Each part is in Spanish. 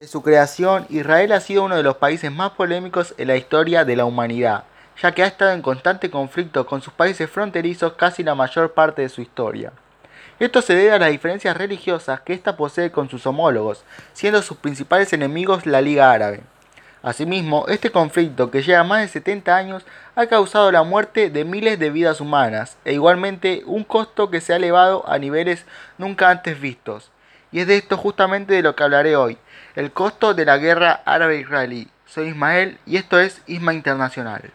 Desde su creación, Israel ha sido uno de los países más polémicos en la historia de la humanidad, ya que ha estado en constante conflicto con sus países fronterizos casi la mayor parte de su historia. Esto se debe a las diferencias religiosas que ésta posee con sus homólogos, siendo sus principales enemigos la Liga Árabe. Asimismo, este conflicto, que lleva más de 70 años, ha causado la muerte de miles de vidas humanas e igualmente un costo que se ha elevado a niveles nunca antes vistos. Y es de esto justamente de lo que hablaré hoy, el costo de la guerra árabe-israelí. Soy Ismael y esto es Isma Internacional.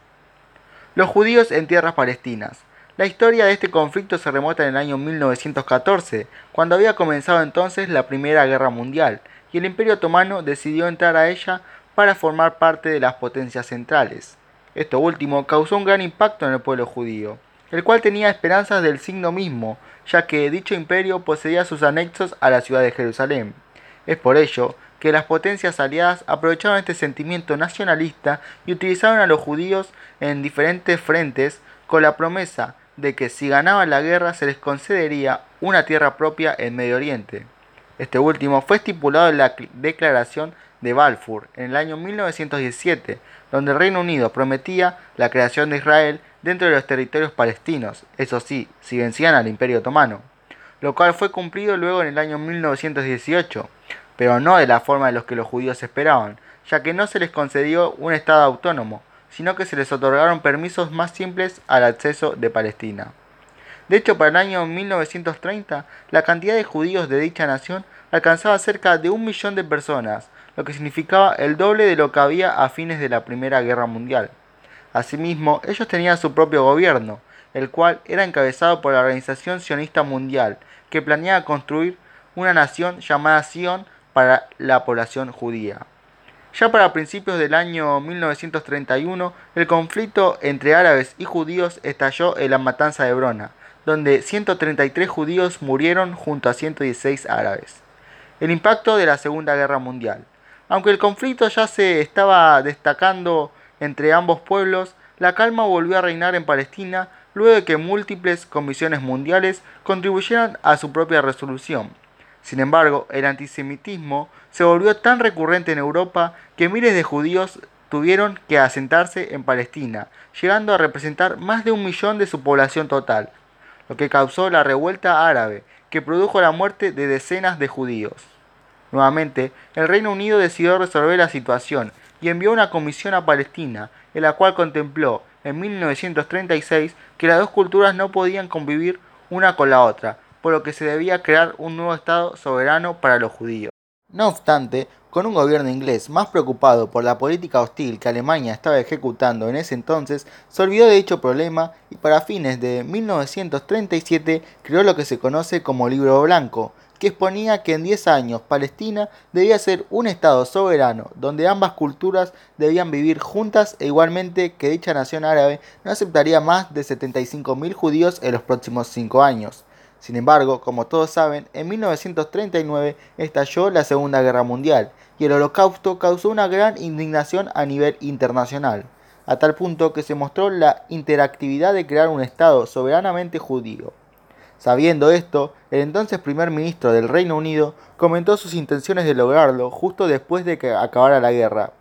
Los judíos en tierras palestinas. La historia de este conflicto se remota en el año 1914, cuando había comenzado entonces la Primera Guerra Mundial, y el Imperio Otomano decidió entrar a ella para formar parte de las potencias centrales. Esto último causó un gran impacto en el pueblo judío, el cual tenía esperanzas del signo mismo, ya que dicho imperio poseía sus anexos a la ciudad de Jerusalén. Es por ello que las potencias aliadas aprovecharon este sentimiento nacionalista y utilizaron a los judíos en diferentes frentes con la promesa de que si ganaban la guerra se les concedería una tierra propia en Medio Oriente. Este último fue estipulado en la Declaración de Balfour en el año 1917, donde el Reino Unido prometía la creación de Israel dentro de los territorios palestinos, eso sí, si vencían al Imperio Otomano, lo cual fue cumplido luego en el año 1918, pero no de la forma de los que los judíos esperaban, ya que no se les concedió un Estado autónomo, sino que se les otorgaron permisos más simples al acceso de Palestina. De hecho, para el año 1930, la cantidad de judíos de dicha nación alcanzaba cerca de un millón de personas, lo que significaba el doble de lo que había a fines de la Primera Guerra Mundial. Asimismo, ellos tenían su propio gobierno, el cual era encabezado por la Organización Sionista Mundial, que planeaba construir una nación llamada Sion para la población judía. Ya para principios del año 1931, el conflicto entre árabes y judíos estalló en la matanza de Brona, donde 133 judíos murieron junto a 116 árabes. El impacto de la Segunda Guerra Mundial. Aunque el conflicto ya se estaba destacando entre ambos pueblos, la calma volvió a reinar en Palestina luego de que múltiples comisiones mundiales contribuyeran a su propia resolución. Sin embargo, el antisemitismo se volvió tan recurrente en Europa que miles de judíos tuvieron que asentarse en Palestina, llegando a representar más de un millón de su población total, lo que causó la revuelta árabe, que produjo la muerte de decenas de judíos. Nuevamente, el Reino Unido decidió resolver la situación y envió una comisión a Palestina, en la cual contempló en 1936 que las dos culturas no podían convivir una con la otra, por lo que se debía crear un nuevo Estado soberano para los judíos. No obstante, con un gobierno inglés más preocupado por la política hostil que Alemania estaba ejecutando en ese entonces, se olvidó de dicho problema y para fines de 1937 creó lo que se conoce como Libro Blanco, que exponía que en 10 años Palestina debía ser un Estado soberano, donde ambas culturas debían vivir juntas e igualmente que dicha nación árabe no aceptaría más de 75.000 judíos en los próximos 5 años. Sin embargo, como todos saben, en 1939 estalló la Segunda Guerra Mundial y el holocausto causó una gran indignación a nivel internacional, a tal punto que se mostró la interactividad de crear un Estado soberanamente judío. Sabiendo esto, el entonces primer ministro del Reino Unido comentó sus intenciones de lograrlo justo después de que acabara la guerra.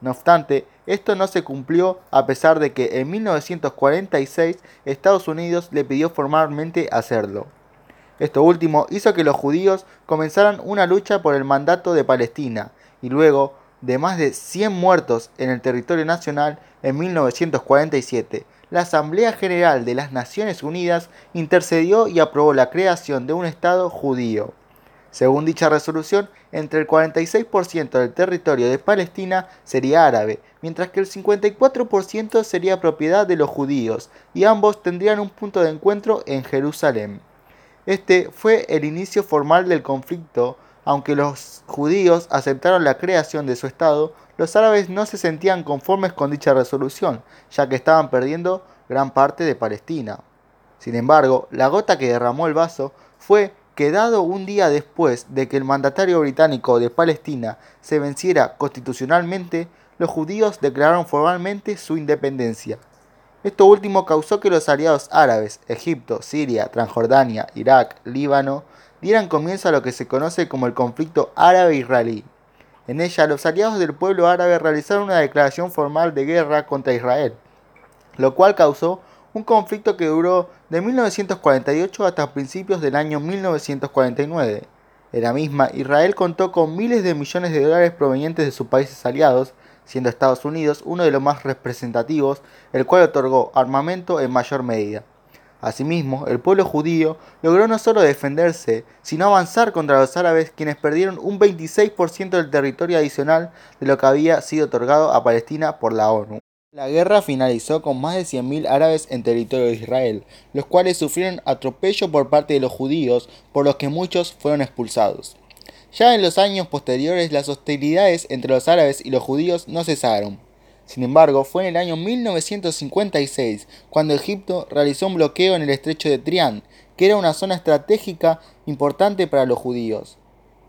No obstante, esto no se cumplió a pesar de que en 1946 Estados Unidos le pidió formalmente hacerlo. Esto último hizo que los judíos comenzaran una lucha por el mandato de Palestina y luego de más de 100 muertos en el territorio nacional en 1947, la Asamblea General de las Naciones Unidas intercedió y aprobó la creación de un Estado judío. Según dicha resolución, entre el 46% del territorio de Palestina sería árabe, mientras que el 54% sería propiedad de los judíos, y ambos tendrían un punto de encuentro en Jerusalén. Este fue el inicio formal del conflicto, aunque los judíos aceptaron la creación de su Estado, los árabes no se sentían conformes con dicha resolución, ya que estaban perdiendo gran parte de Palestina. Sin embargo, la gota que derramó el vaso fue que dado un día después de que el mandatario británico de Palestina se venciera constitucionalmente, los judíos declararon formalmente su independencia. Esto último causó que los aliados árabes, Egipto, Siria, Transjordania, Irak, Líbano, dieran comienzo a lo que se conoce como el conflicto árabe-israelí. En ella, los aliados del pueblo árabe realizaron una declaración formal de guerra contra Israel, lo cual causó un conflicto que duró de 1948 hasta principios del año 1949. En la misma, Israel contó con miles de millones de dólares provenientes de sus países aliados, siendo Estados Unidos uno de los más representativos, el cual otorgó armamento en mayor medida. Asimismo, el pueblo judío logró no solo defenderse, sino avanzar contra los árabes, quienes perdieron un 26% del territorio adicional de lo que había sido otorgado a Palestina por la ONU. La guerra finalizó con más de 100.000 árabes en territorio de Israel, los cuales sufrieron atropello por parte de los judíos, por los que muchos fueron expulsados. Ya en los años posteriores las hostilidades entre los árabes y los judíos no cesaron. Sin embargo, fue en el año 1956 cuando Egipto realizó un bloqueo en el estrecho de Trián, que era una zona estratégica importante para los judíos.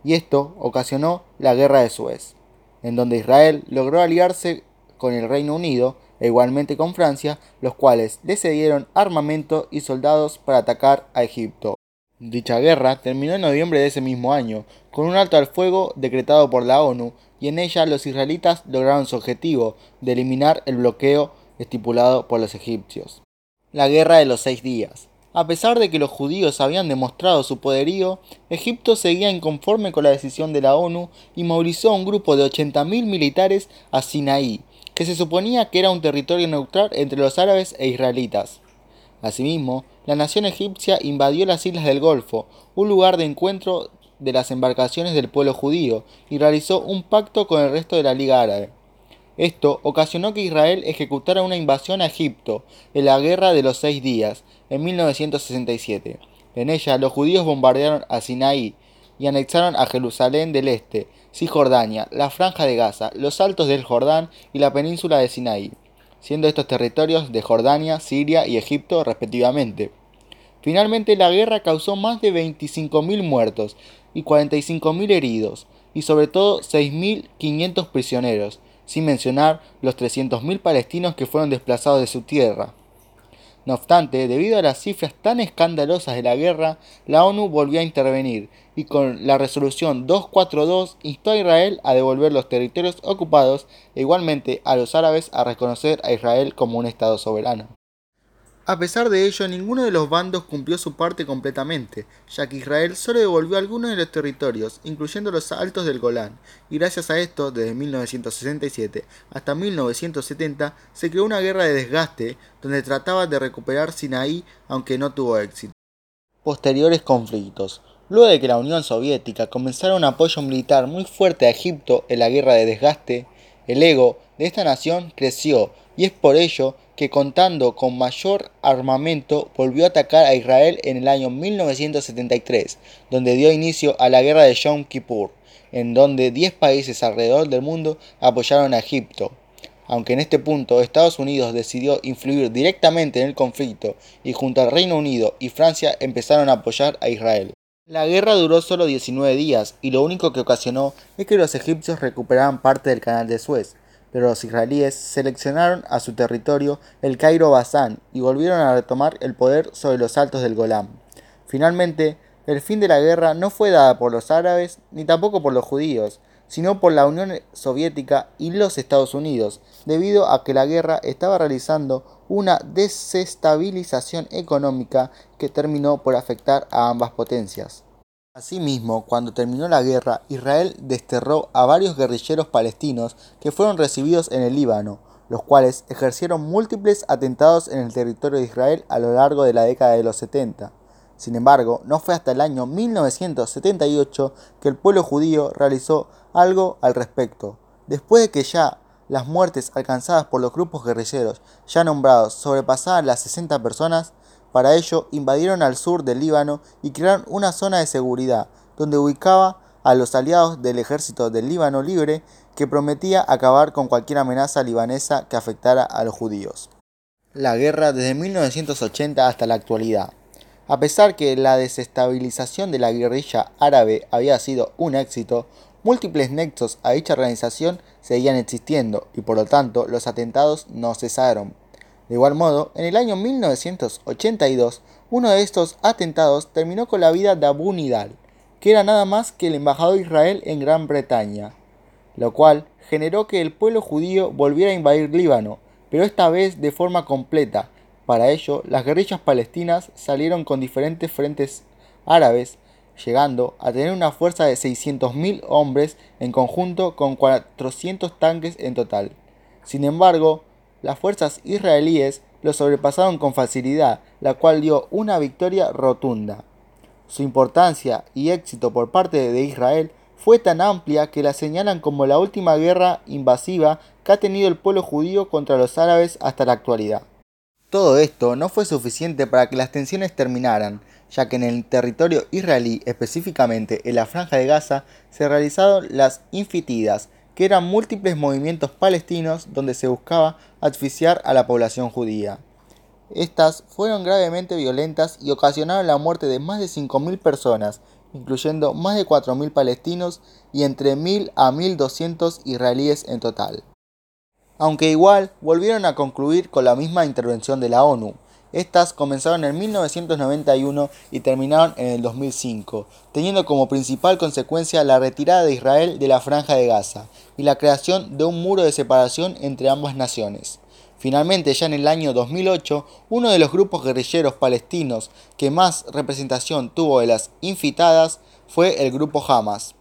Y esto ocasionó la Guerra de Suez, en donde Israel logró aliarse con el Reino Unido e igualmente con Francia, los cuales le cedieron armamento y soldados para atacar a Egipto. Dicha guerra terminó en noviembre de ese mismo año, con un alto al fuego decretado por la ONU y en ella los israelitas lograron su objetivo de eliminar el bloqueo estipulado por los egipcios. La Guerra de los Seis Días. A pesar de que los judíos habían demostrado su poderío, Egipto seguía inconforme con la decisión de la ONU y movilizó un grupo de 80.000 militares a Sinaí, que se suponía que era un territorio neutral entre los árabes e israelitas. Asimismo, la nación egipcia invadió las islas del Golfo, un lugar de encuentro de las embarcaciones del pueblo judío y realizó un pacto con el resto de la Liga Árabe. Esto ocasionó que Israel ejecutara una invasión a Egipto en la Guerra de los Seis Días, en 1967. En ella, los judíos bombardearon a Sinaí y anexaron a Jerusalén del Este, Cisjordania, la Franja de Gaza, los Altos del Jordán y la península de Sinaí, siendo estos territorios de Jordania, Siria y Egipto respectivamente. Finalmente la guerra causó más de 25.000 muertos y 45.000 heridos, y sobre todo 6.500 prisioneros, sin mencionar los 300.000 palestinos que fueron desplazados de su tierra. No obstante, debido a las cifras tan escandalosas de la guerra, la ONU volvió a intervenir y con la resolución 242 instó a Israel a devolver los territorios ocupados e igualmente a los árabes a reconocer a Israel como un Estado soberano. A pesar de ello, ninguno de los bandos cumplió su parte completamente, ya que Israel solo devolvió algunos de los territorios, incluyendo los altos del Golán, y gracias a esto, desde 1967 hasta 1970, se creó una guerra de desgaste donde trataba de recuperar Sinaí, aunque no tuvo éxito. Posteriores conflictos. Luego de que la Unión Soviética comenzara un apoyo militar muy fuerte a Egipto en la guerra de desgaste, el ego de esta nación creció, y es por ello que contando con mayor armamento volvió a atacar a Israel en el año 1973, donde dio inicio a la guerra de Yom Kippur, en donde 10 países alrededor del mundo apoyaron a Egipto. Aunque en este punto Estados Unidos decidió influir directamente en el conflicto y junto al Reino Unido y Francia empezaron a apoyar a Israel. La guerra duró solo 19 días y lo único que ocasionó es que los egipcios recuperaran parte del canal de Suez, pero los israelíes seleccionaron a su territorio el Cairo Bazán y volvieron a retomar el poder sobre los altos del Golán. Finalmente, el fin de la guerra no fue dada por los árabes ni tampoco por los judíos, sino por la Unión Soviética y los Estados Unidos, debido a que la guerra estaba realizando una desestabilización económica que terminó por afectar a ambas potencias. Asimismo, cuando terminó la guerra, Israel desterró a varios guerrilleros palestinos que fueron recibidos en el Líbano, los cuales ejercieron múltiples atentados en el territorio de Israel a lo largo de la década de los 70. Sin embargo, no fue hasta el año 1978 que el pueblo judío realizó algo al respecto. Después de que ya las muertes alcanzadas por los grupos guerrilleros ya nombrados sobrepasaban las 60 personas, para ello, invadieron al sur del Líbano y crearon una zona de seguridad, donde ubicaba a los aliados del ejército del Líbano libre que prometía acabar con cualquier amenaza libanesa que afectara a los judíos. La guerra desde 1980 hasta la actualidad. A pesar que la desestabilización de la guerrilla árabe había sido un éxito, múltiples nexos a dicha organización seguían existiendo y por lo tanto los atentados no cesaron. De igual modo, en el año 1982, uno de estos atentados terminó con la vida de Abu Nidal, que era nada más que el embajador de Israel en Gran Bretaña. lo cual generó que el pueblo judío volviera a invadir Líbano, pero esta vez de forma completa. Para ello, las guerrillas palestinas salieron con diferentes frentes árabes, llegando a tener una fuerza de 600.000 hombres en conjunto con 400 tanques en total. Sin embargo, las fuerzas israelíes lo sobrepasaron con facilidad, la cual dio una victoria rotunda. Su importancia y éxito por parte de Israel fue tan amplia que la señalan como la última guerra invasiva que ha tenido el pueblo judío contra los árabes hasta la actualidad. Todo esto no fue suficiente para que las tensiones terminaran, ya que en el territorio israelí, específicamente en la franja de Gaza, se realizaron las infitidas, que eran múltiples movimientos palestinos donde se buscaba asfixiar a la población judía. Estas fueron gravemente violentas y ocasionaron la muerte de más de 5.000 personas, incluyendo más de 4.000 palestinos y entre 1.000 a 1.200 israelíes en total. Aunque igual volvieron a concluir con la misma intervención de la ONU. Estas comenzaron en 1991 y terminaron en el 2005, teniendo como principal consecuencia la retirada de Israel de la franja de Gaza y la creación de un muro de separación entre ambas naciones. Finalmente, ya en el año 2008, uno de los grupos guerrilleros palestinos que más representación tuvo de las infitadas fue el grupo Hamas,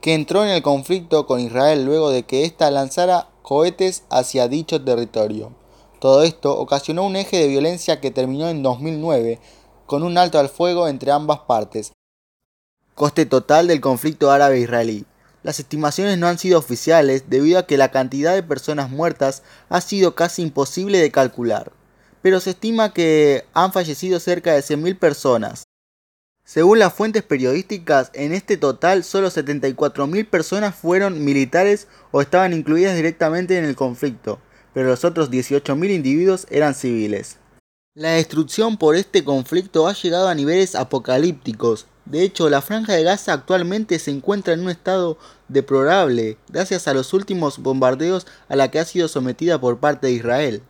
que entró en el conflicto con Israel luego de que ésta lanzara cohetes hacia dicho territorio. Todo esto ocasionó un eje de violencia que terminó en 2009 con un alto al fuego entre ambas partes. Coste total del conflicto árabe-israelí. Las estimaciones no han sido oficiales debido a que la cantidad de personas muertas ha sido casi imposible de calcular, pero se estima que han fallecido cerca de 100.000 personas. Según las fuentes periodísticas, en este total solo 74.000 personas fueron militares o estaban incluidas directamente en el conflicto, pero los otros 18.000 individuos eran civiles. La destrucción por este conflicto ha llegado a niveles apocalípticos, de hecho, la franja de Gaza actualmente se encuentra en un estado deplorable gracias a los últimos bombardeos a la que ha sido sometida por parte de Israel.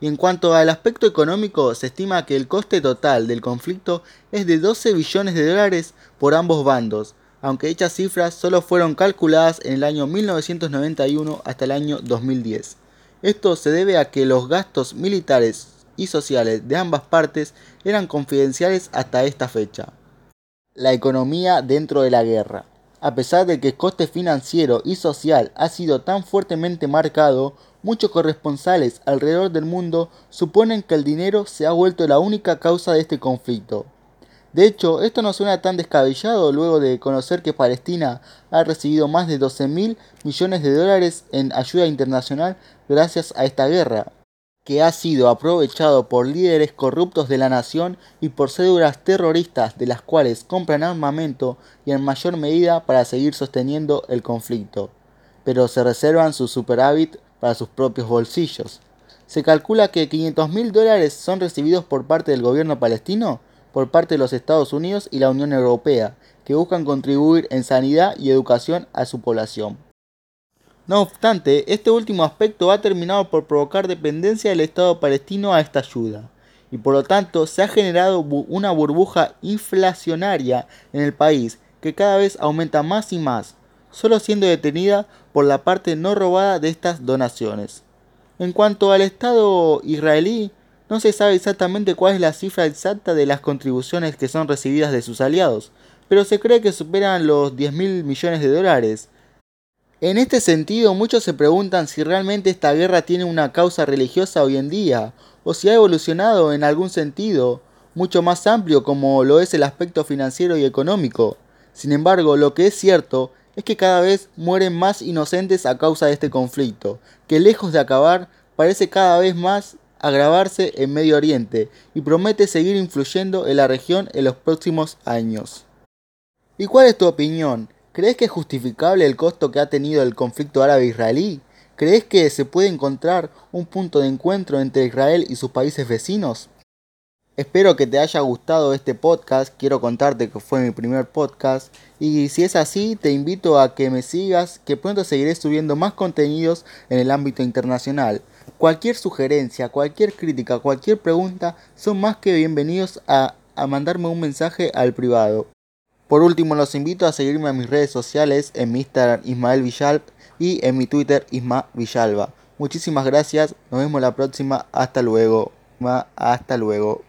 Y en cuanto al aspecto económico, se estima que el coste total del conflicto es de 12 billones de dólares por ambos bandos, aunque dichas cifras solo fueron calculadas en el año 1991 hasta el año 2010. Esto se debe a que los gastos militares y sociales de ambas partes eran confidenciales hasta esta fecha la economía dentro de la guerra. A pesar de que el coste financiero y social ha sido tan fuertemente marcado, muchos corresponsales alrededor del mundo suponen que el dinero se ha vuelto la única causa de este conflicto. De hecho, esto no suena tan descabellado luego de conocer que Palestina ha recibido más de 12 mil millones de dólares en ayuda internacional gracias a esta guerra que ha sido aprovechado por líderes corruptos de la nación y por cédulas terroristas de las cuales compran armamento y en mayor medida para seguir sosteniendo el conflicto, pero se reservan su superávit para sus propios bolsillos. Se calcula que 500 mil dólares son recibidos por parte del gobierno palestino, por parte de los Estados Unidos y la Unión Europea, que buscan contribuir en sanidad y educación a su población. No obstante, este último aspecto ha terminado por provocar dependencia del Estado palestino a esta ayuda, y por lo tanto se ha generado una burbuja inflacionaria en el país que cada vez aumenta más y más, solo siendo detenida por la parte no robada de estas donaciones. En cuanto al Estado israelí, no se sabe exactamente cuál es la cifra exacta de las contribuciones que son recibidas de sus aliados, pero se cree que superan los 10 mil millones de dólares, en este sentido, muchos se preguntan si realmente esta guerra tiene una causa religiosa hoy en día, o si ha evolucionado en algún sentido mucho más amplio como lo es el aspecto financiero y económico. Sin embargo, lo que es cierto es que cada vez mueren más inocentes a causa de este conflicto, que lejos de acabar, parece cada vez más agravarse en Medio Oriente y promete seguir influyendo en la región en los próximos años. ¿Y cuál es tu opinión? ¿Crees que es justificable el costo que ha tenido el conflicto árabe-israelí? ¿Crees que se puede encontrar un punto de encuentro entre Israel y sus países vecinos? Espero que te haya gustado este podcast, quiero contarte que fue mi primer podcast y si es así te invito a que me sigas, que pronto seguiré subiendo más contenidos en el ámbito internacional. Cualquier sugerencia, cualquier crítica, cualquier pregunta son más que bienvenidos a, a mandarme un mensaje al privado. Por último, los invito a seguirme en mis redes sociales, en mi Instagram Ismael Villalb y en mi Twitter Isma Villalba. Muchísimas gracias, nos vemos la próxima, hasta luego, hasta luego.